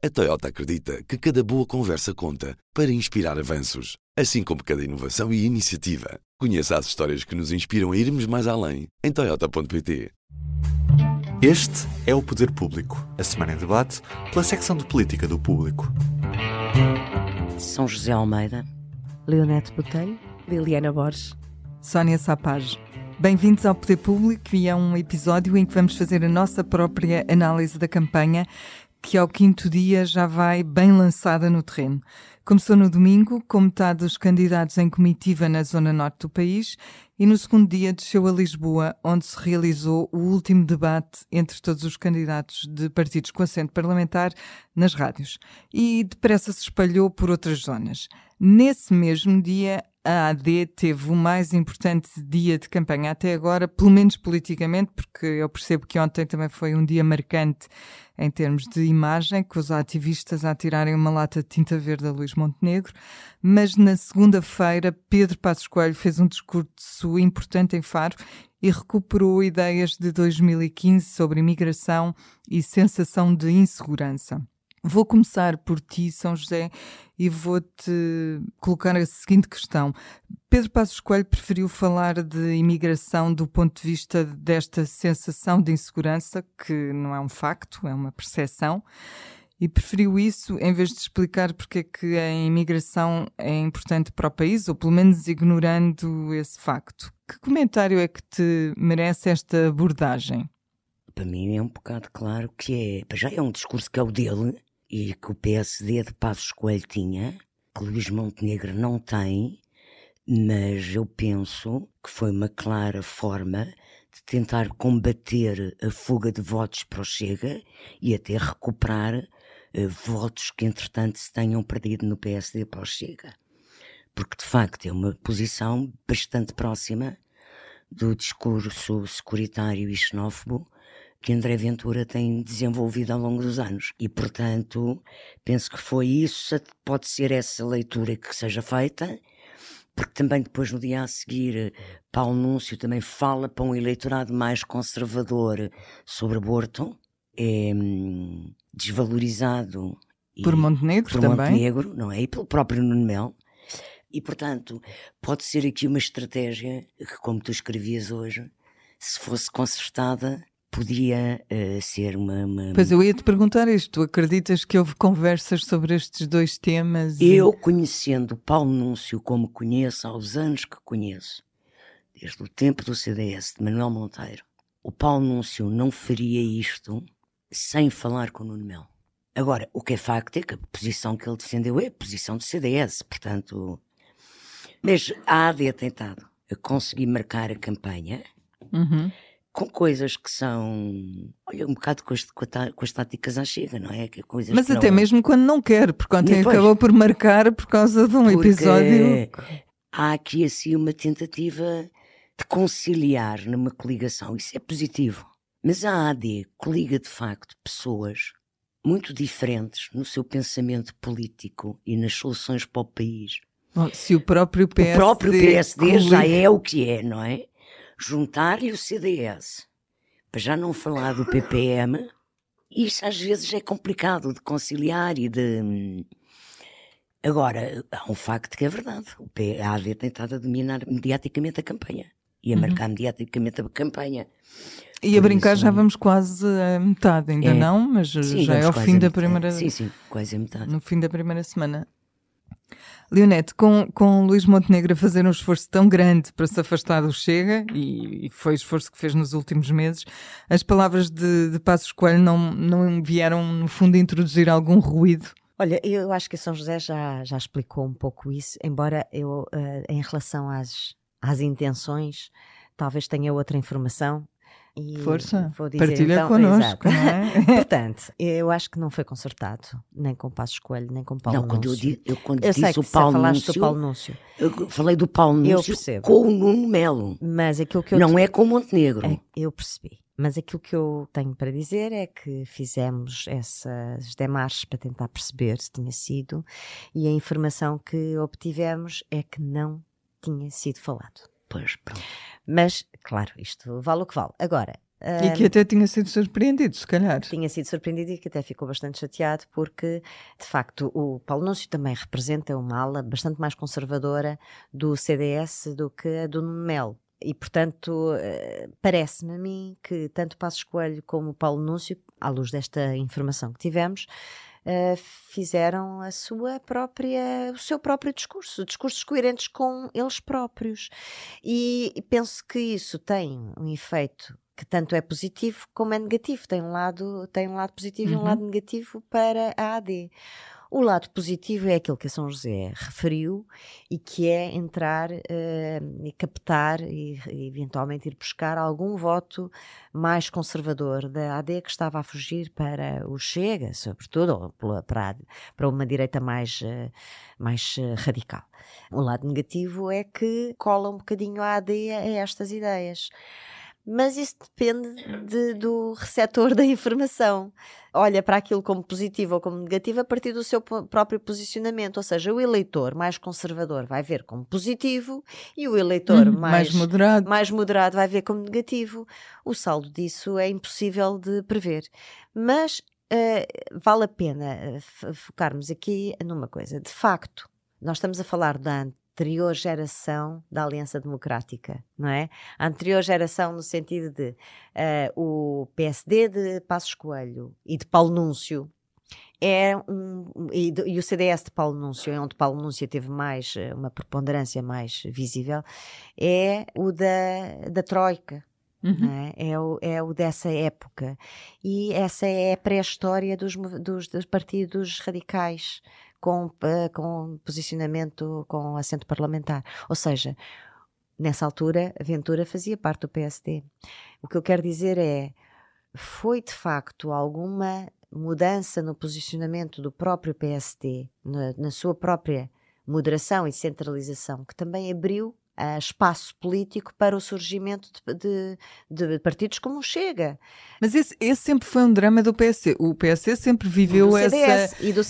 A Toyota acredita que cada boa conversa conta para inspirar avanços, assim como cada inovação e iniciativa. Conheça as histórias que nos inspiram a irmos mais além em Toyota.pt. Este é o Poder Público, a semana em debate pela secção de política do público. São José Almeida, Leonete Botelho, Liliana Borges, Sónia Sapage. Bem-vindos ao Poder Público e a um episódio em que vamos fazer a nossa própria análise da campanha, que ao quinto dia já vai bem lançada no terreno. Começou no domingo, com metade dos candidatos em comitiva na zona norte do país, e no segundo dia desceu a Lisboa, onde se realizou o último debate entre todos os candidatos de partidos com assento parlamentar nas rádios. E depressa se espalhou por outras zonas. Nesse mesmo dia, a AD teve o mais importante dia de campanha até agora, pelo menos politicamente, porque eu percebo que ontem também foi um dia marcante em termos de imagem, com os ativistas a tirarem uma lata de tinta verde a Luís Montenegro, mas na segunda-feira Pedro Passos Coelho fez um discurso importante em Faro e recuperou ideias de 2015 sobre imigração e sensação de insegurança. Vou começar por ti, São José, e vou-te colocar a seguinte questão. Pedro Passos Coelho preferiu falar de imigração do ponto de vista desta sensação de insegurança, que não é um facto, é uma percepção, e preferiu isso em vez de explicar porque é que a imigração é importante para o país, ou pelo menos ignorando esse facto. Que comentário é que te merece esta abordagem? Para mim é um bocado claro que é. Já é um discurso que é o dele e que o PSD de Passos Coelho tinha, que Luís Montenegro não tem, mas eu penso que foi uma clara forma de tentar combater a fuga de votos para o Chega e até recuperar uh, votos que entretanto se tenham perdido no PSD para o Chega. Porque de facto é uma posição bastante próxima do discurso securitário e xenófobo que André Ventura tem desenvolvido ao longo dos anos. E, portanto, penso que foi isso, pode ser essa leitura que seja feita, porque também depois, no dia a seguir, Paulo Núncio também fala para um eleitorado mais conservador sobre aborto, é hum, desvalorizado. Por Montenegro por também? Montenegro, não é? E pelo próprio Nuno Melo. E, portanto, pode ser aqui uma estratégia que, como tu escrevias hoje, se fosse consertada, podia uh, ser uma, uma, Pois eu ia te perguntar isto. Tu acreditas que houve conversas sobre estes dois temas? Eu, conhecendo Paulo Núncio como conheço, aos anos que conheço, desde o tempo do CDS de Manuel Monteiro, o Paulo Núncio não faria isto sem falar com o Nuno Melo. Agora, o que é facto é que a posição que ele defendeu é a posição do CDS, portanto. Mas a AD tem tentado a conseguir marcar a campanha. Uhum com coisas que são, olha, um bocado com as, com as táticas à chega, não é? Que coisas Mas que até não... mesmo quando não quer, porque ontem Depois, acabou por marcar por causa de um episódio. Há aqui assim uma tentativa de conciliar numa coligação, isso é positivo. Mas a AD coliga de facto pessoas muito diferentes no seu pensamento político e nas soluções para o país. Se o próprio PSD, o próprio PSD coliga... já é o que é, não é? Juntar-lhe o CDS, para já não falar do PPM, isso às vezes é complicado de conciliar e de. Agora, há um facto que é verdade: o PAD tem estado a dominar mediaticamente a campanha e a Uhum. marcar mediaticamente a campanha. E a Por brincar isso- já vamos quase a metade, ainda É. não, mas Sim, já é ao fim a da primeira. Sim, sim, quase a metade. No fim da primeira semana. Leonete, com, com Luís Montenegro a fazer um esforço tão grande para se afastar do Chega, e, e foi o esforço que fez nos últimos meses, as palavras de, de Passos Coelho não, não vieram, no fundo, introduzir algum ruído? Olha, eu acho que São José já, já explicou um pouco isso, embora eu, eh, em relação às, às intenções, talvez tenha outra informação. E Força, vou dizer partilha então, connosco, é? Portanto, eu acho que não foi consertado, nem com Passos Coelho, nem com Paulo não, quando eu, Núncio. di- eu quando Eu disse o Paulo falaste Núncio, do Paulo Núncio, eu falei do Paulo Eu Núncio percebo. com o Nuno Melo. mas aquilo que eu Não é com o Montenegro. É, eu percebi. Mas aquilo que eu tenho para dizer é que fizemos essas demarches para tentar perceber se tinha sido, e a informação que obtivemos é que não tinha sido falado. Pois, pronto. Mas, claro, isto vale o que vale. Agora, E que até tinha sido surpreendido, se calhar. Tinha sido surpreendido e que até ficou bastante chateado, porque, de facto, o Paulo Núncio também representa uma ala bastante mais conservadora do CDS do que a do Melo. E, portanto, eh, parece-me a mim que tanto Passos Coelho como Paulo Núncio, à luz desta informação que tivemos, uh, fizeram a sua própria, o seu próprio discurso, discursos coerentes com eles próprios. E, e penso que isso tem um efeito que tanto é positivo como é negativo. Tem um lado, tem um lado positivo uhum. e um uhum. lado negativo para a AD. O lado positivo é aquilo que a São José referiu e que é entrar uh, e captar e, eventualmente ir buscar algum voto mais conservador da AD que estava a fugir para o Chega, sobretudo, ou para, para uma direita mais, uh, mais uh, radical. O lado negativo é que cola um bocadinho a AD a estas ideias mas isso depende de, do receptor da informação. Olha para aquilo como positivo ou como negativo a partir do seu próprio posicionamento. Ou seja, o eleitor mais conservador vai ver como positivo e o eleitor hum, mais, mais, moderado. mais moderado vai ver como negativo. O saldo disso é impossível de prever. Mas uh, vale a pena eh, focarmos aqui numa coisa. De facto, nós estamos a falar da anterior geração da Aliança Democrática, não é? A anterior geração no sentido de uh, o PSD de Passos Coelho e de Paulo Núncio é um, e, e, o CDS de Paulo Núncio, é onde Paulo Núncio teve mais eh, uma preponderância mais visível, é o da, da Troika, Uhum. É? é? o, é o dessa época. E essa é a pré-história dos, dos, dos, partidos radicais com, com posicionamento com assento parlamentar. Ou seja, nessa altura, a Ventura fazia parte do PSD. O que eu quero dizer é, foi de facto alguma mudança no posicionamento do próprio PSD, na, na sua própria moderação e centralização, que também abriu uh, espaço político para o surgimento de, de, de, partidos como o Chega. Mas esse, esse, sempre foi um drama do PSD. O PSD sempre viveu essa,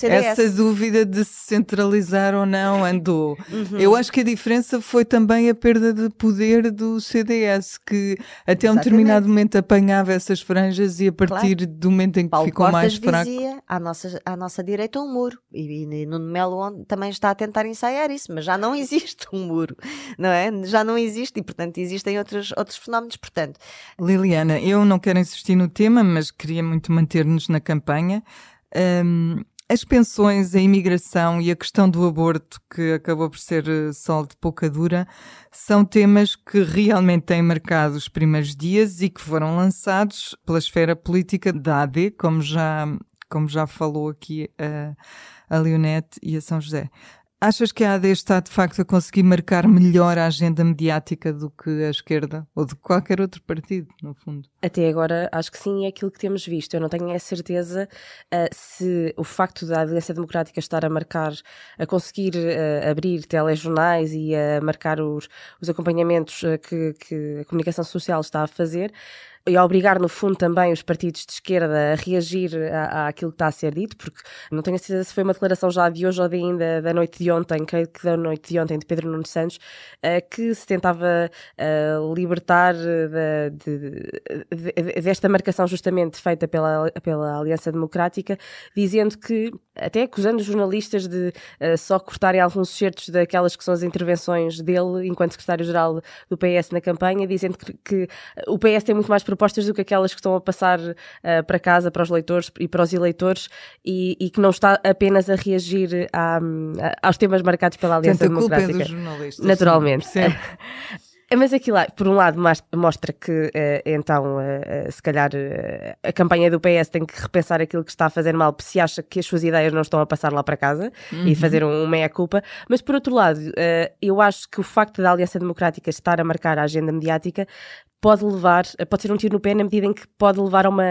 essa dúvida de se centralizar ou não, andou. Uhum. Eu acho que a diferença foi também a perda de poder do CDS, que até Exatamente. um determinado momento apanhava essas franjas e a partir claro. do momento em que Paulo ficou Portas mais fraco. dizia à nossa, à nossa direita um muro. E, e Nuno Melo também está a tentar ensaiar isso, mas já não existe um muro, não é? É? Já não existe e, portanto, existem outros, outros fenómenos. Portanto, Liliana, eu não quero insistir no tema, mas queria muito manter-nos na campanha. Um, as pensões, a imigração e a questão do aborto, que acabou por ser eh, sol de pouca dura, são temas que realmente têm marcado os primeiros dias e que foram lançados pela esfera política da AD, como já, como já falou aqui a, a Leonete e a São José. Achas que a AD está de facto a conseguir marcar melhor a agenda mediática do que a esquerda ou de qualquer outro partido, no fundo? Até agora acho que sim, é aquilo que temos visto. Eu não tenho a certeza uh, se o facto da Aliança Democrática estar a marcar, a conseguir uh, abrir telejornais e a marcar os, os acompanhamentos uh, que, que a comunicação social está a fazer, e a obrigar, no fundo, também os partidos de esquerda a reagir à, àquilo que está a ser dito, porque não tenho a certeza se foi uma declaração já de hoje ou de ainda da noite de ontem, creio que da noite de ontem, de Pedro Nuno Santos, uh, que se tentava uh, libertar de, de, de, desta marcação justamente feita pela, pela Aliança Democrática, dizendo que, até acusando os jornalistas de só cortarem alguns certos daquelas que são as intervenções dele enquanto secretário-geral do PS na campanha, dizendo que, que o PS tem muito mais propostas do que aquelas que estão a passar uh, para casa, para os leitores e para os eleitores, e, e que não está apenas a reagir a, aos temas marcados pela Aliança Portanto, Democrática. Culpa é dos jornalistas. Naturalmente. Sim, Mas aquilo, por um lado, mostra que, então, se calhar a campanha do PS tem que repensar aquilo que está a fazer mal, se acha que as suas ideias não estão a passar lá para casa uhum. e fazer um meia-culpa. Mas, por outro lado, eu acho que o facto da Aliança Democrática estar a marcar a agenda mediática pode levar, pode ser um tiro no pé na medida em que pode levar a uma,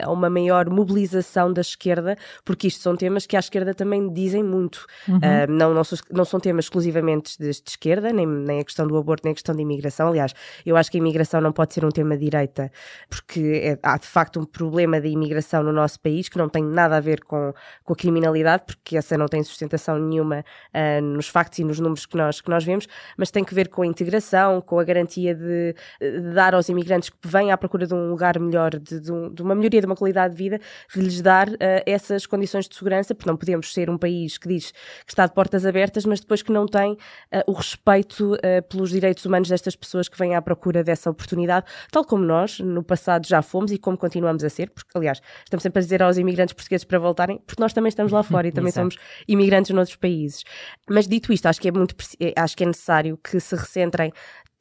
a uma maior mobilização da esquerda, porque isto são temas que à esquerda também dizem muito. Uhum. Uh, não, não, não, são temas exclusivamente de, de, esquerda, nem, nem a questão do aborto, nem a questão da imigração. Aliás, eu acho que a imigração não pode ser um tema de direita, porque é, há de facto um problema da imigração no nosso país que não tem nada a ver com, com a criminalidade, porque essa não tem sustentação nenhuma uh, nos factos e nos números que nós, que nós vemos, mas tem que ver com a integração, com a garantia de, de dar dar aos imigrantes que vêm à procura de um lugar melhor, de, de, um, de uma melhoria de uma qualidade de vida, de lhes dar uh, essas condições de segurança, porque não podemos ser um país que diz que está de portas abertas, mas depois que não tem uh, o respeito uh, pelos direitos humanos destas pessoas que vêm à procura dessa oportunidade, tal como nós no passado já fomos e como continuamos a ser, porque aliás, estamos sempre a dizer aos imigrantes portugueses para voltarem, porque nós também estamos lá fora e também somos imigrantes noutros países. Mas dito isto, acho que é muito acho que é necessário que se recentrem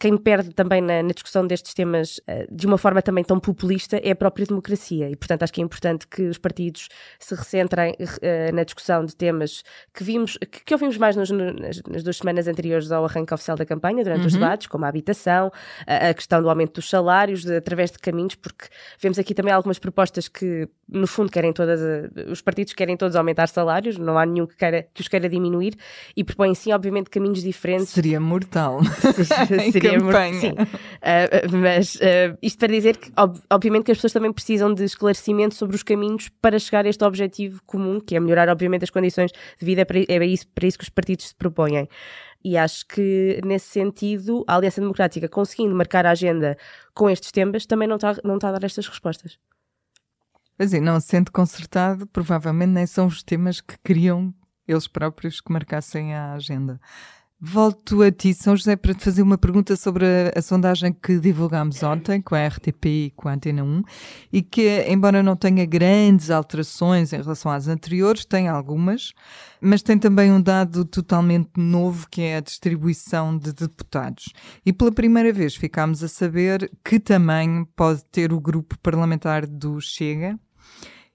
quem perde também na, na discussão destes temas uh, de uma forma também tão populista é a própria democracia. E, portanto, acho que é importante que os partidos se recentrem uh, na discussão de temas que vimos, que, que ouvimos mais nos, nas, nas, duas semanas anteriores ao arranque oficial da campanha, durante uhum. os debates, como a habitação, a, a, questão do aumento dos salários, de, através de caminhos, porque vemos aqui também algumas propostas que, no fundo, querem todas, uh, os partidos querem todos aumentar salários, não há nenhum que, queira, que os queira diminuir, e propõem sim, obviamente, caminhos diferentes. Seria mortal. Seria campanha. Sim. Uh, mas uh, isto para dizer que, ob obviamente, que as pessoas também precisam de esclarecimento sobre os caminhos para chegar a este objetivo comum, que é melhorar, obviamente, as condições de vida. Para, é isso, para isso que os partidos se propõem. E acho que, nesse sentido, a Aliança Democrática, conseguindo marcar a agenda com estes temas, também não está, não está a dar estas respostas. Mas, não sendo consertado, provavelmente nem são os temas que queriam eles próprios que marcassem a agenda. Volto a ti, São José, para te fazer uma pergunta sobre a, a, sondagem que divulgámos ontem com a RTP e com a Antena 1 e que, embora não tenha grandes alterações em relação às anteriores, tem algumas, mas tem também um dado totalmente novo que é a distribuição de deputados. E pela primeira vez ficámos a saber que tamanho pode ter o grupo parlamentar do Chega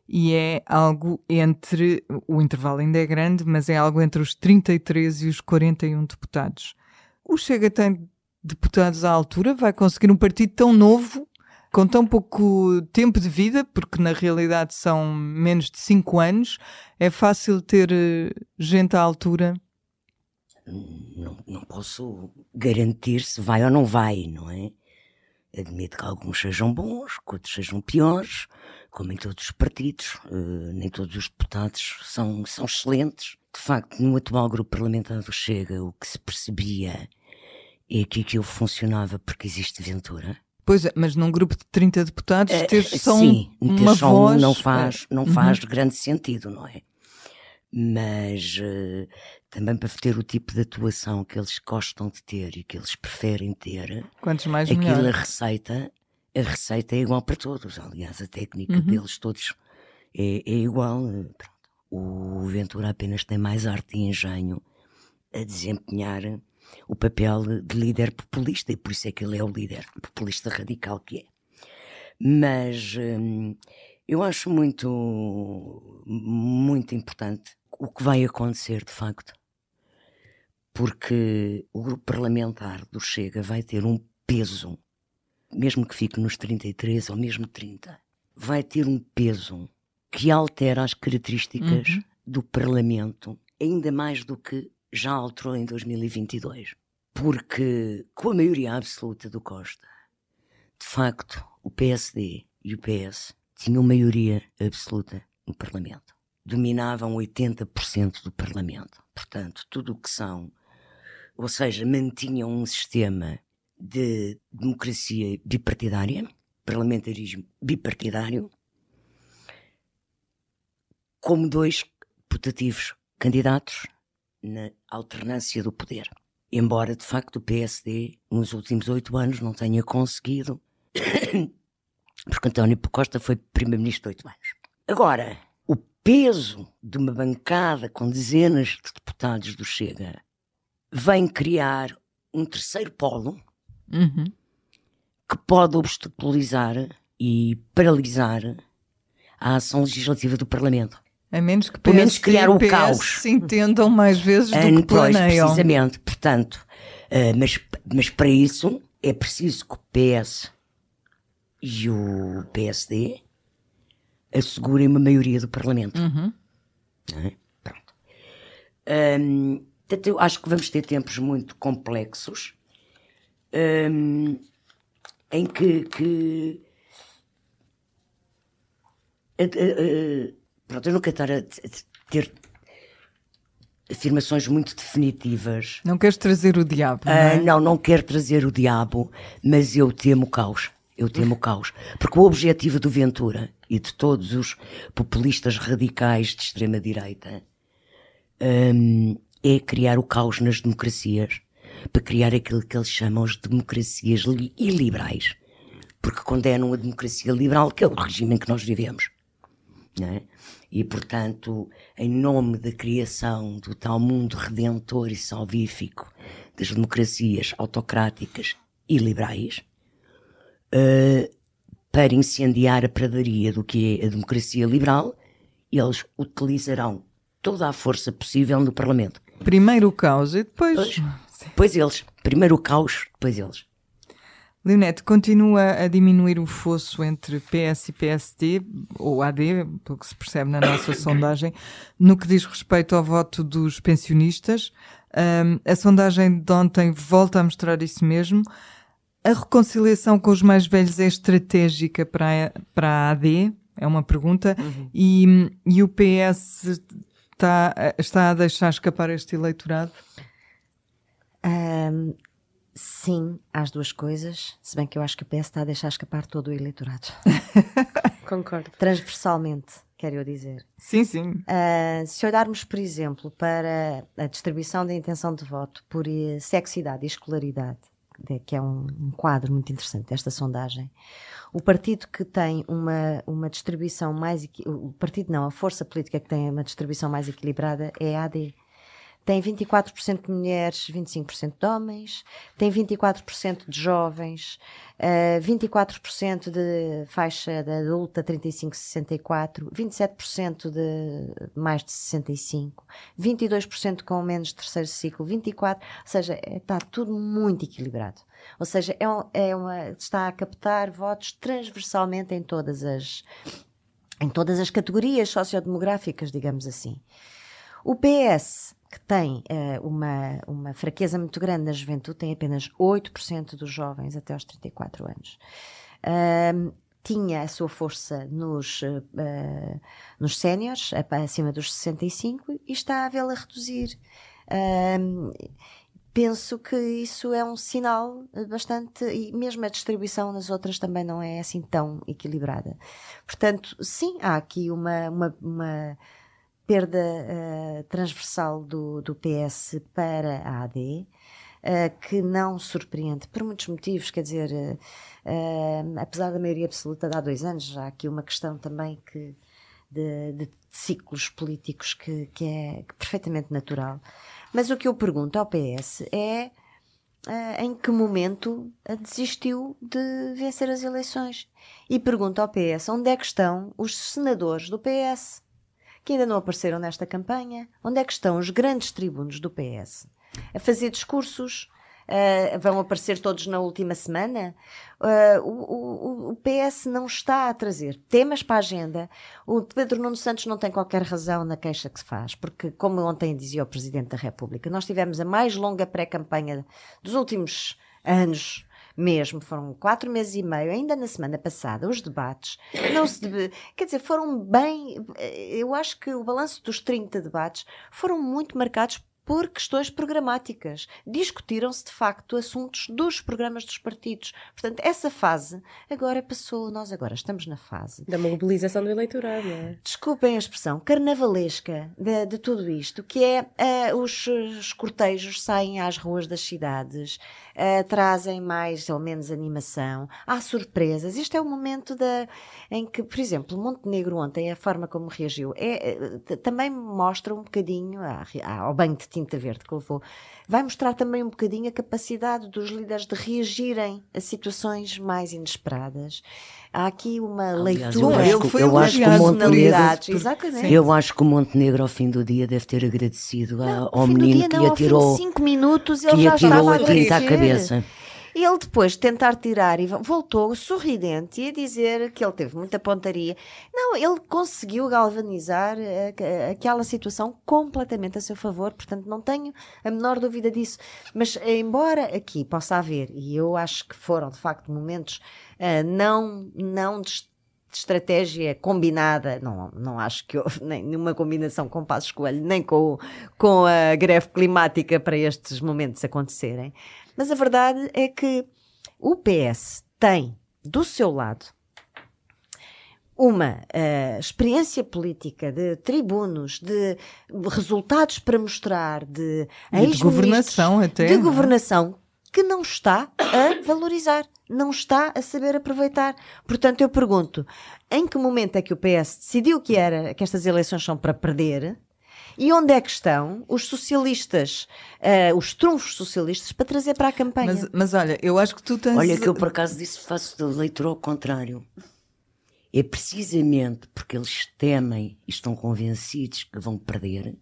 e é algo entre, o intervalo ainda é grande, mas é algo entre os 33 e os 41 deputados. O Chega tem deputados à altura? Vai conseguir um partido tão novo, com tão pouco tempo de vida, porque na realidade são menos de 5 anos? É fácil ter eh, gente à altura? Não, não posso garantir se vai ou não vai, não é? Admito que alguns sejam bons, que outros sejam piores, como em todos os partidos, uh, nem todos os deputados são, são excelentes. De facto, no atual grupo parlamentar do Chega, o que se percebia é que aquilo funcionava porque existe Ventura. Pois é, mas num grupo de 30 deputados uh, ter só sim, uma só voz... não faz, não faz uhum. grande sentido, não é? Mas uh, também para ter o tipo de atuação que eles gostam de ter e que eles preferem ter, Quantos mais aquilo melhor. a receita a receita é igual para todos. Aliás, a técnica uhum. deles todos é, é igual. Pronto. O Ventura apenas tem mais arte e engenho a desempenhar o papel de líder populista e por isso é que ele é o líder populista radical que é. Mas hum, eu acho muito, muito importante o que vai acontecer de facto. Porque o grupo parlamentar do Chega vai ter um peso mesmo que fique nos 33 ou mesmo 30, vai ter um peso que altera as características uhum. do Parlamento ainda mais do que já alterou em 2022. Porque com a maioria absoluta do Costa, de facto, o PSD e o PS tinham maioria absoluta no Parlamento. Dominavam 80% do Parlamento. Portanto, tudo o que são, ou seja, mantinham um sistema de democracia bipartidária, parlamentarismo bipartidário, como dois putativos candidatos na alternância do poder. Embora, de facto, o PSD, nos últimos oito anos, não tenha conseguido, porque António Costa foi primeiro-ministro oito anos. Agora, o peso de uma bancada com dezenas de deputados do Chega vem criar um terceiro polo uhum. que pode obstaculizar e paralisar a ação legislativa do Parlamento. A menos que Pelo menos criar o caos. se entendam mais vezes do que planeiam. Precisamente, portanto. Uh, mas, mas para isso é preciso que o PS e o PSD assegurem uma maioria do Parlamento. Uhum. É? Pronto. Um, portanto, eu acho que vamos ter tempos muito complexos um, em que, que uh, uh, pronto, eu nunca estar a ter afirmações muito definitivas. Não queres trazer o diabo? Não, é? não, não quero trazer o diabo, mas eu temo o caos. Eu temo o caos. Porque o objetivo do Ventura e de todos os populistas radicais de extrema-direita hum, é criar o caos nas democracias para criar aquilo que eles chamam as democracias li- iliberais. Porque condenam a democracia liberal, que é o regime em que nós vivemos. é? E, portanto, em nome da criação do tal mundo redentor e salvífico das democracias autocráticas e liberais, eh, para incendiar a pradaria do que é a democracia liberal, eles utilizarão toda a força possível no Parlamento. Primeiro o caos e depois. Pois. Depois eles. Primeiro o caos, depois eles. Leonete, continua a diminuir o fosso entre PS e PSD, ou AD, pelo que se percebe na nossa sondagem, no que diz respeito ao voto dos pensionistas. Ahm, a sondagem de ontem volta a mostrar isso mesmo. A reconciliação com os mais velhos é estratégica para a, para a AD? É uma pergunta. E, e o PS está, está a deixar escapar este eleitorado? Ahm, sim, às duas coisas, se bem que eu acho que o PS está a deixar escapar todo o eleitorado. Concordo. Transversalmente, quero eu dizer. Sim, sim. Ah, se olharmos, por exemplo, para a distribuição da intenção de voto por sexo, idade e escolaridade, de- que é um, um quadro muito interessante desta sondagem, o partido que tem uma, uma distribuição mais. O partido não, a força política que tem uma distribuição mais equilibrada é a AD. Tem 24% de mulheres, 25% de homens, tem 24% de jovens, eh, 24% de faixa de adulta 35-64, 27% de mais de 65, 22% com menos de terceiro ciclo, 24%, ou seja, é- está tudo muito equilibrado. Ou seja, é, um- é uma, está a captar votos transversalmente em todas as, em todas as categorias sociodemográficas, digamos assim. O PS, que tem eh, uma, uma fraqueza muito grande na juventude, tem apenas 8% dos jovens até aos 34 anos. Ahm, tinha a sua força nos, eh, nos séniores, acima dos 65, e está a vê-la reduzir. Ahm, penso que isso é um sinal bastante. E mesmo a distribuição nas outras também não é assim tão equilibrada. Portanto, sim, há aqui uma, uma, uma perda eh, transversal do, do PS para a AD. eh, que não surpreende por muitos motivos, quer dizer, eh, apesar da maioria absoluta de há dois anos, há aqui uma questão também que de, de ciclos políticos que, que é perfeitamente natural. Mas o que eu pergunto ao PS é em que momento desistiu de vencer as eleições. E pergunto ao PS onde é que estão os senadores do PS, que ainda não apareceram nesta campanha. Onde é que estão os grandes tribunos do PS? A fazer discursos. ah, vão aparecer todos na última semana. Ah, o, o- o PS não está a trazer temas para a agenda. O Pedro Nuno Santos não tem qualquer razão na queixa que se faz, porque, como ontem dizia o Presidente da República, nós tivemos a mais longa pré-campanha dos últimos anos. Mesmo, foram quatro meses e meio, ainda na semana passada, os debates não se quer dizer, foram bem. eh, Eu acho que o balanço dos 30 debates foram muito marcados por questões programáticas. Discutiram-se, de facto, assuntos dos programas dos partidos. Portanto, essa fase agora passou. Nós agora estamos na fase Da mobilização do eleitorado, não é? desculpem a expressão, carnavalesca de, de tudo isto, que é eh, os, os cortejos saem às ruas das cidades, eh, trazem mais ou menos animação, há surpresas. Este é o momento da, em que, por exemplo, Montenegro ontem, a forma como reagiu, é, eh, também mostra um bocadinho, à- ao banho de tinta verde que levou, vai mostrar também um bocadinho a capacidade dos líderes de reagirem a situações mais inesperadas. Há aqui uma Aliás, eu leitura acho ele que- foi eu acho que o Montenegro- por- exatamente. Eu acho que o Montenegro, ao fim do dia, deve ter agradecido Não, ao menino dia, que não, lhe atirou, cinco minutos que ele lhe já atirou estava a tinta à cabeça. E ele depois de tentar tirar e voltou sorridente e a dizer que ele teve muita pontaria. Não, ele conseguiu galvanizar eh, aqu- aquela situação completamente a seu favor, portanto não tenho a menor dúvida disso. Mas eh, embora aqui possa haver, e eu acho que foram de facto momentos eh, não, não des- de estratégia combinada, não, não acho que houve nem nenhuma combinação com Passos Coelho, nem com, com a greve climática para estes momentos acontecerem. Mas a verdade é que o PS tem do seu lado uma uh, experiência política de tribunos, de resultados para mostrar, de, de governação até. De é? governação que não está a valorizar, não está a saber aproveitar. Portanto, eu pergunto, em que momento é que o PS decidiu que era que estas eleições são para perder? E onde é que estão os socialistas, uh, os trunfos socialistas, para trazer para a campanha? Mas, mas, olha, eu acho que tu tens. Olha, que eu por acaso disse faço de leitor ao contrário. É precisamente porque eles temem e estão convencidos que vão perder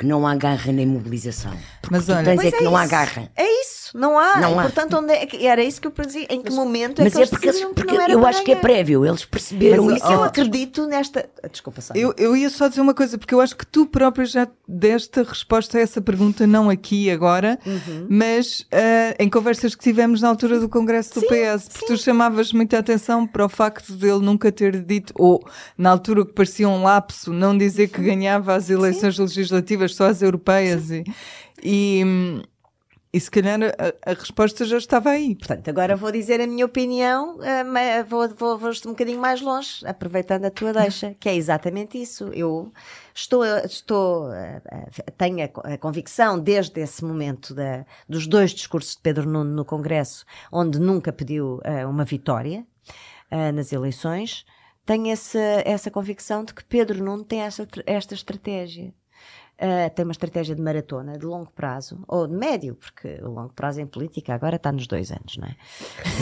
que não há garra nem mobilização. Porque Mas olha, tens é, é que não há garra. É isso não há. Não há. Portanto, onde é que, era isso que eu dizia. Em que mas, momento é mas que é porque, eles, porque eu acho que é prévio, eles perceberam mas, isso. Eu acredito nesta. Desculpa, Sónia. Eu, eu ia só dizer uma coisa, porque eu acho que tu própria já deste a resposta a essa pergunta, não aqui agora, uhum. mas uh, em conversas que tivemos na altura do Congresso do sim, PS, porque sim. tu chamavas muita atenção para o facto de ele nunca ter dito, ou na altura que parecia um lapso, não dizer que ganhava as eleições sim. legislativas, as europeias e. E, e se calhar a, a, resposta já estava aí. Portanto, agora vou dizer a minha opinião, uh, vou, vou, vou um bocadinho mais longe, aproveitando a tua deixa, que é exatamente isso. Eu estou, estou uh, tenho a, convicção, desde esse momento da, dos dois discursos de Pedro Nuno no Congresso, onde nunca pediu uma vitória nas eleições, tenho essa, essa convicção de que Pedro Nuno tem esta, esta estratégia uh, tem uma estratégia de maratona, de longo prazo, ou de médio, porque o longo prazo em política agora está nos dois anos, não é?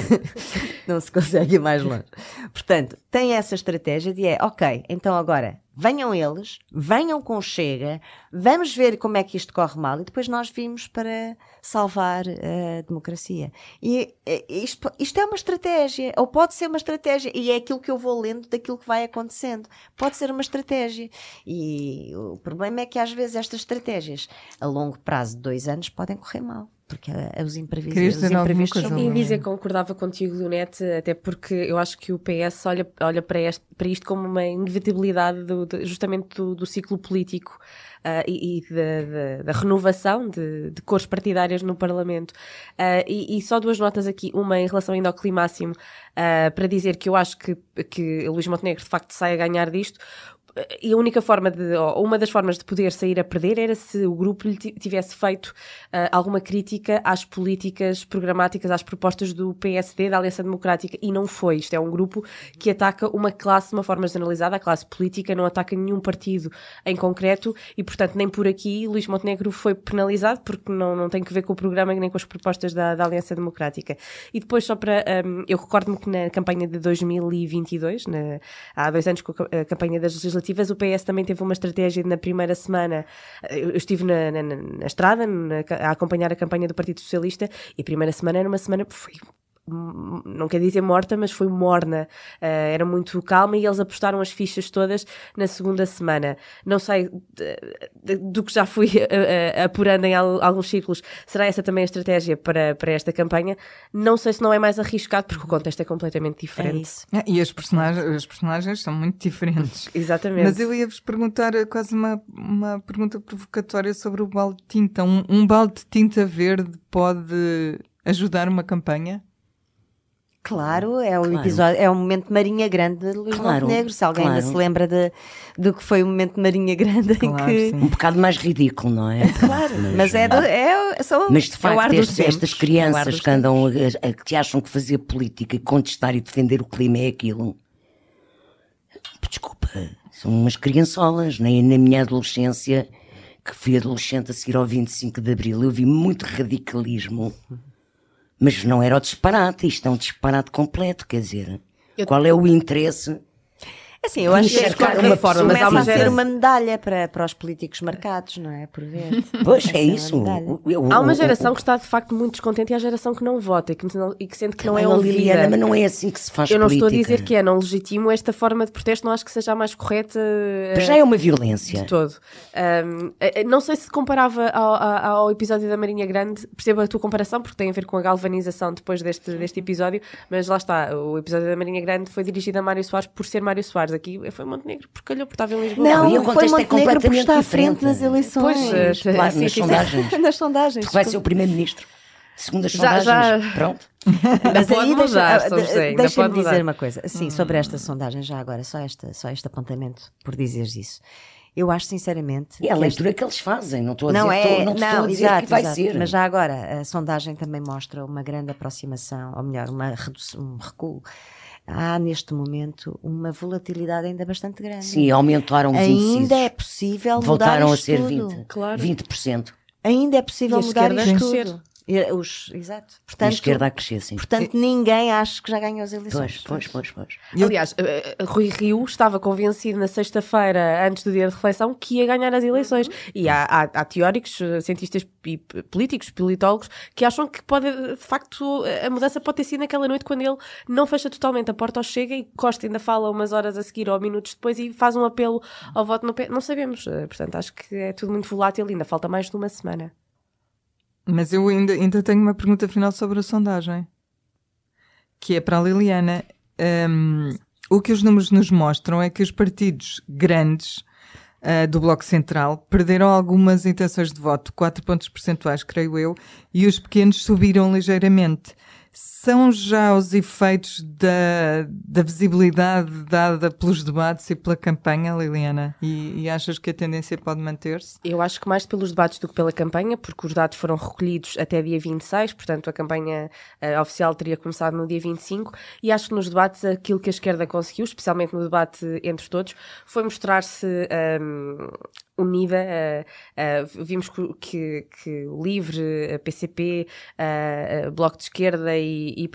não se consegue ir mais longe. Portanto, tem essa estratégia de é, ok, então agora venham eles, venham com Chega, vamos ver como é que isto corre mal e depois nós vimos para salvar a democracia. E isto, isto, é uma estratégia, ou pode ser uma estratégia, e é aquilo que eu vou lendo daquilo que vai acontecendo. Pode ser uma estratégia. E o problema é que às vezes estas estratégias, a longo prazo de dois anos, podem correr mal porque uh, os imprevistos, os imprevistos são... E dizer que concordava contigo, Leonete, até porque eu acho que o PS olha, olha para, este, para isto como uma inevitabilidade do, de, justamente do, do, ciclo político uh, e, e da renovação de, de, cores partidárias no Parlamento. Uh, e, e, só duas notas aqui, uma em relação ainda ao climáximo, para dizer que eu acho que, que Luís Montenegro de facto sai a ganhar disto, e a única forma de, ou uma das formas de poder sair a perder era se o grupo lhe tivesse feito uh, alguma crítica às políticas programáticas, às propostas do PSD, da Aliança Democrática, e não foi. Isto é um grupo que ataca uma classe de uma forma generalizada, a classe política, não ataca nenhum partido em concreto, e portanto nem por aqui Luís Montenegro foi penalizado, porque não, não tem que ver com o programa nem com as propostas da, da Aliança Democrática. E depois, só para. Um, eu recordo-me que na campanha de 2022, na, há dois anos com a campanha das legislativas, legislativas, o PS também teve uma estratégia na primeira semana. Eu estive na, na, na estrada na, a acompanhar a campanha do Partido Socialista e a primeira semana era uma semana. Foi não quer dizer morta, mas foi morna. Uh, era muito calma e eles apostaram as fichas todas na segunda semana. Não sei do que já fui uh, apurando em alguns círculos, será essa também a estratégia para, para esta campanha? Não sei se não é mais arriscado, porque o contexto é completamente diferente. É e as personagens, as personagens são muito diferentes. Exatamente. Mas eu ia-vos perguntar quase uma, uma pergunta provocatória sobre o balde de tinta. Um, um balde de tinta verde pode ajudar uma campanha? Claro, é o claro. episódio, é o momento de Marinha Grande de Luís claro, Montenegro. Se alguém claro. ainda se lembra de, do que foi o momento de Marinha Grande claro, em que. Um bocado mais ridículo, não é? Claro, mas, mas é, do, é só Mas de facto, estes, estas crianças que andam a, a, que acham que fazer política e contestar e defender o clima é aquilo. Desculpa, são umas criançolas. Nem na minha adolescência, que fui adolescente a seguir ao 25 de Abril, eu vi muito radicalismo mas não era o disparate, isto é um disparate completo, quer dizer, eu... qual é o interesse? É assim, eu acho que é de qualquer uma forma, mas há uma, assim. ser uma medalha para, para os políticos marcados, não é? Por ver. Pois é uma isso. Há uma geração que está de facto muito descontente e há a geração que não vota e que, não- e que sente que não é ó, ouvida. Liliana, mas não é assim que se faz Eu não política. estou a dizer que é, não legitimo esta forma de protesto, não acho que seja a mais correta. eh, Mas já é uma violência. de todo. Um, eh, não sei se comparava ao, ao- ao episódio da Marinha Grande, percebo a tua comparação, porque tem a ver com a galvanização depois deste, deste episódio, mas lá está, o episódio da Marinha Grande foi dirigido a Mário Soares por ser Mário Soares. Aqui foi Montenegro, porque calhou, porque estava em Lisboa. Não, Não, e o foi contexto é Montenegro porque completamente está à frente nas eleições. Pois, eh, Claro, sim, nas sim, sondagens. nas sondagens. Tu vais ser o primeiro-ministro. Segundo as Já- sondagens. já- Pronto. Pode aí deixa- ah, Deixa-me dizer mudar. uma coisa. Sim, sobre esta sondagem, já agora, só, esta, só este apontamento, por dizeres isso. Eu acho sinceramente. E é a leitura que eles fazem. Não estou a não dizer, é, estou, não, estou a dizer exato, que vai exato. ser. Mas já agora, a sondagem também mostra uma grande aproximação, ou melhor, uma redução, um recuo. Há neste momento uma volatilidade ainda bastante grande. Sim, aumentaram os ainda é indecisos. possível mudar Voltaram a ser tudo. 20. Claro. 20%. Ainda é possível E a mudar isto tudo. Os, exato. E a Portanto, esquerda a crescer, sim. portanto ninguém acha que já ganhou as eleições. Pois, pois, pois, pois. Aliás, eh, eh, Rui Rio estava convencido na sexta-feira, antes do dia de reflexão, que ia ganhar as eleições. E há, há- há teóricos, eh, cientistas e políticos, politólogos, que acham que pode, de facto, a mudança pode ter sido naquela noite quando ele não fecha totalmente a porta ao chega e Costa ainda fala umas horas a seguir ou minutos depois e faz um apelo ao voto no pé. Não sabemos. Portanto, acho que é tudo muito volátil e ainda falta mais de uma semana. Mas eu ainda, ainda tenho uma pergunta final sobre a sondagem, que é para a Liliana. Hum, o que os números nos mostram é que os partidos grandes ah, do Bloco Central perderam algumas intenções de voto, 4 pontos percentuais, creio eu, e os pequenos subiram ligeiramente. São já os efeitos da, da visibilidade dada pelos debates e pela campanha, Liliana? E, e achas que a tendência pode manter-se? Eu acho que mais pelos debates do que pela campanha, porque os dados foram recolhidos até dia 26, portanto a campanha eh, oficial teria começado no dia 25, e acho que nos debates aquilo que a esquerda conseguiu, especialmente no debate entre todos, foi mostrar-se ehm, unida. eh, eh, vimos que, que- o LIVRE, a PCP, eh, Bloco de Esquerda e, e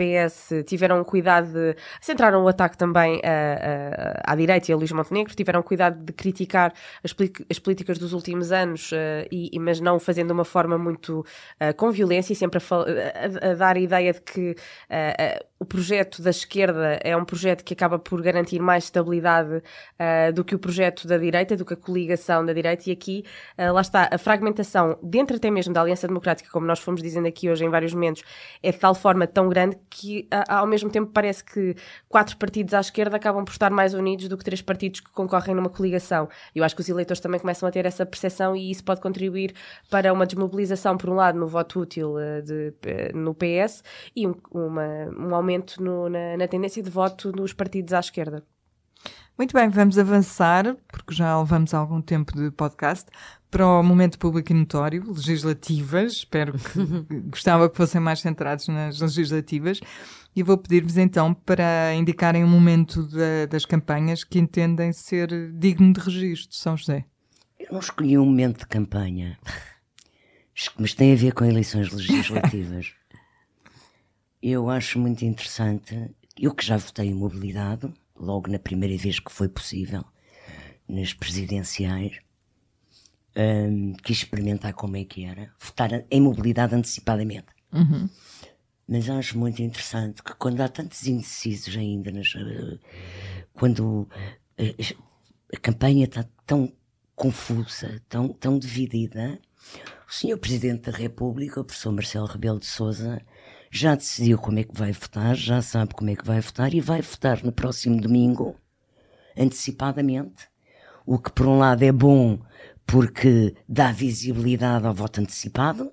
tiveram cuidado de. centraram o ataque também à direita e a Luís Montenegro, tiveram cuidado de criticar as, as políticas dos últimos anos, eh, e, mas não fazendo de uma forma muito eh, com violência e sempre a, a- a dar a ideia de que eh, o projeto da esquerda é um projeto que acaba por garantir mais estabilidade eh, do que o projeto da direita, do que a coligação da direita, e aqui eh, lá está a fragmentação dentro até mesmo da Aliança Democrática, como nós fomos dizendo aqui hoje em vários momentos, é de tal forma tão grande que ao mesmo tempo parece que quatro partidos à esquerda acabam por estar mais unidos do que três partidos que concorrem numa coligação. Eu acho que os eleitores também começam a ter essa percepção e isso pode contribuir para uma desmobilização, por um lado, no voto útil eh, de- eh, no PS e um, uma- um aumento no- na, na tendência de voto nos partidos à esquerda. Muito bem, vamos avançar, porque já levamos algum tempo de podcast, para o momento público e notório, legislativas. Espero que gostava que fossem mais centrados nas legislativas. E vou pedir-vos então para indicarem um momento da- das campanhas que entendem ser digno de registro, São José. Eu não escolhi um momento de campanha, mas tem a ver com eleições legislativas. Eu acho muito interessante, eu que já votei em mobilidade, logo na primeira vez que foi possível, nas presidenciais, hum, quis experimentar como é que era, votar em mobilidade antecipadamente. Mas acho muito interessante que quando há tantos indecisos ainda, nas, eh, quando eh, a campanha está tão confusa, tão, tão dividida, o senhor Presidente da República, o professor Marcelo Rebelo de Sousa, já decidiu como é que vai votar, já sabe como é que vai votar e vai votar no próximo domingo, antecipadamente, o que por um lado é bom porque dá visibilidade ao voto antecipado,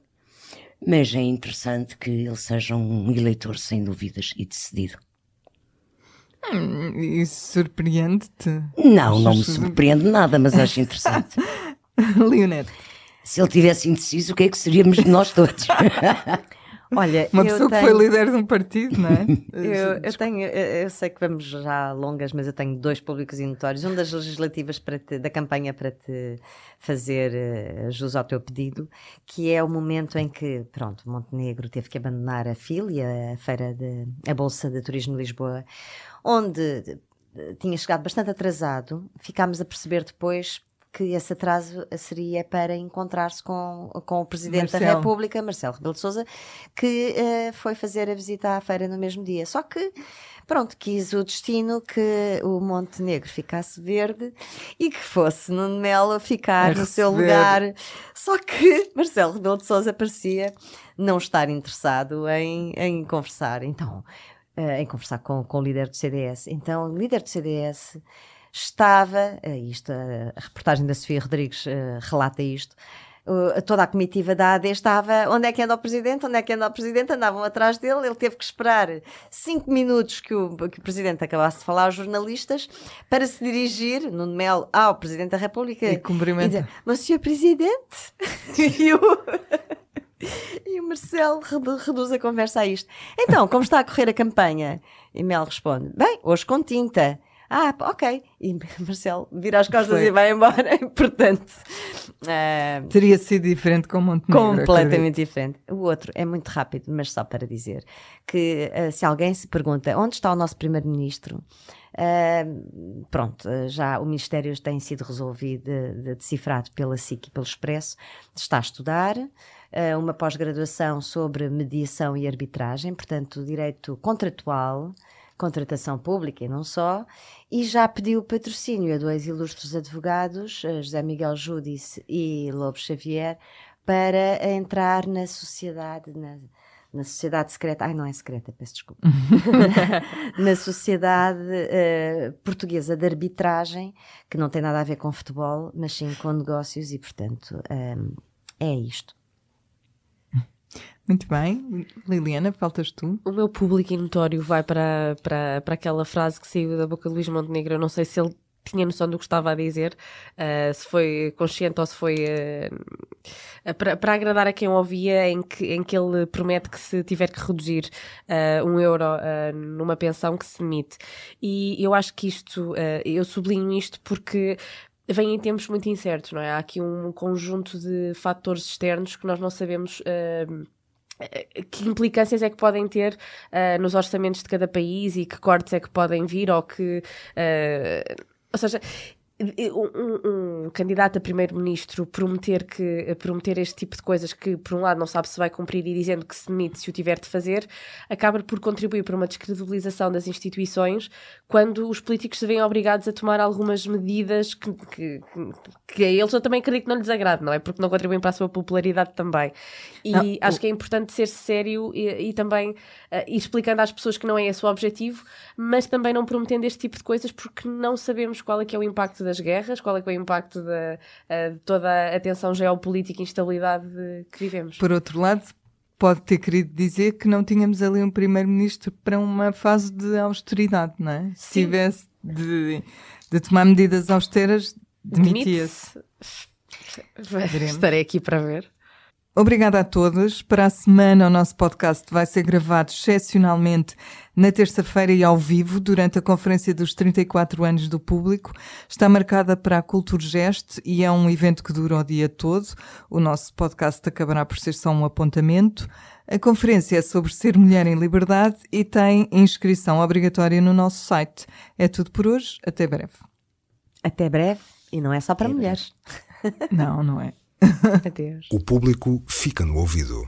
mas é interessante que ele seja um eleitor sem dúvidas e decidido. Isso surpreende-te? Não, não me surpreende nada, mas acho interessante. Leonete, Se ele tivesse indeciso, o que é que seríamos nós todos? Olha, uma pessoa que tenho- foi líder de um partido, não é? Eu, eu tenho, eu, sei que vamos já longas, mas eu tenho dois públicos e notórios. Um das legislativas para te- da campanha para te fazer eh, jus ao teu pedido, que é o momento em que, pronto, Montenegro teve que abandonar a FIL e a feira de, a Bolsa de Turismo de Lisboa, onde tinha chegado bastante atrasado. Ficámos a perceber depois que esse atraso seria para encontrar-se com, com o Presidente Marcelo. da República, Marcelo Rebelo de Sousa, que uh, foi fazer a visita à feira no mesmo dia. Só que, pronto, quis o destino que o Montenegro ficasse verde e que fosse Nuno Melo ficar no seu lugar. Só que Marcelo Rebelo de Sousa parecia não estar interessado em, em conversar. Então, eh, em conversar com, com o líder do CDS. Então, o líder do CDS estava, eh, isto, eh, a reportagem da Sofia Rodrigues eh, relata isto, toda a comitiva da AD estava, onde é que anda o Presidente, onde é que anda o Presidente, andavam atrás dele, ele teve que esperar cinco minutos que o, que o Presidente acabasse de falar aos jornalistas para se dirigir, no Mel, ao Presidente da República E cumprimenta. dizer, Monsieur Presidente, e o... E o Marcelo redu- reduz a conversa a isto. Então, como está a correr a campanha? E Mel responde: Bem, hoje com tinta. Ah, ok. E Marcelo vira as costas Foi. e vai embora. Portanto, ah, Teria sido diferente com Montenegro. completamente diferente. O outro é muito rápido, mas só para dizer que ah, se alguém se pergunta onde está o nosso primeiro-ministro, ah, pronto, ah, já o Ministério tem sido resolvido, de- de- decifrado pela SIC e pelo Expresso, está a estudar ah, uma pós-graduação sobre mediação e arbitragem, portanto, direito contratual, contratação pública e não só, e já pediu patrocínio a dois ilustres advogados, José Miguel Júdice e Lobo Xavier, para entrar na sociedade, na, na sociedade secreta, ai não é secreta, peço desculpa, na sociedade eh, portuguesa de arbitragem, que não tem nada a ver com futebol, mas sim com negócios e, portanto, eh, é isto. Muito bem. Liliana, faltas tu. O meu público notório vai para, para, para aquela frase que saiu da boca de Luís Montenegro. Eu não sei se ele tinha noção do que estava a dizer, uh, se foi consciente ou se foi uh, para, para agradar a quem ouvia, em que, em que ele promete que se tiver que reduzir uh, um euro numa pensão que se demite. E eu acho que isto, eu sublinho isto porque vem em tempos muito incertos, não é? Há aqui um conjunto de fatores externos que nós não sabemos que implicâncias é que podem ter uh, nos orçamentos de cada país e que cortes é que podem vir ou que uh, ou seja um, um, candidato a primeiro-ministro prometer que prometer este tipo de coisas que por um lado não sabe se vai cumprir e dizendo que se demite se o tiver de fazer acaba por contribuir para uma descredibilização das instituições quando os políticos se veem obrigados a tomar algumas medidas que, que, que a eles eu também acredito que não lhes agrade, não é? Porque não contribuem para a sua popularidade também e Não, acho o- que é importante ser sério e, e também uh, ir explicando às pessoas que não é esse o objetivo mas também não prometendo este tipo de coisas porque não sabemos qual é que é o impacto das guerras, qual é que é o impacto da, uh, de toda a tensão geopolítica e instabilidade de- que vivemos. Por outro lado, pode ter querido dizer que não tínhamos ali um primeiro-ministro para uma fase de austeridade, não é? Se Sim. tivesse de, de tomar medidas austeras, demitia-se. Estarei aqui para ver. Obrigada a todos. Para a semana, o nosso podcast vai ser gravado excepcionalmente na terça-feira e ao vivo, durante a Conferência dos 34 anos do Público. Está marcada para a Culturgest e é um evento que dura o dia todo. O nosso podcast acabará por ser só um apontamento. A conferência é sobre ser mulher em liberdade e tem inscrição obrigatória no nosso site. É tudo por hoje. Até breve. Até breve, e não é só para mulheres. Não, não é. Adeus. O público fica no ouvido.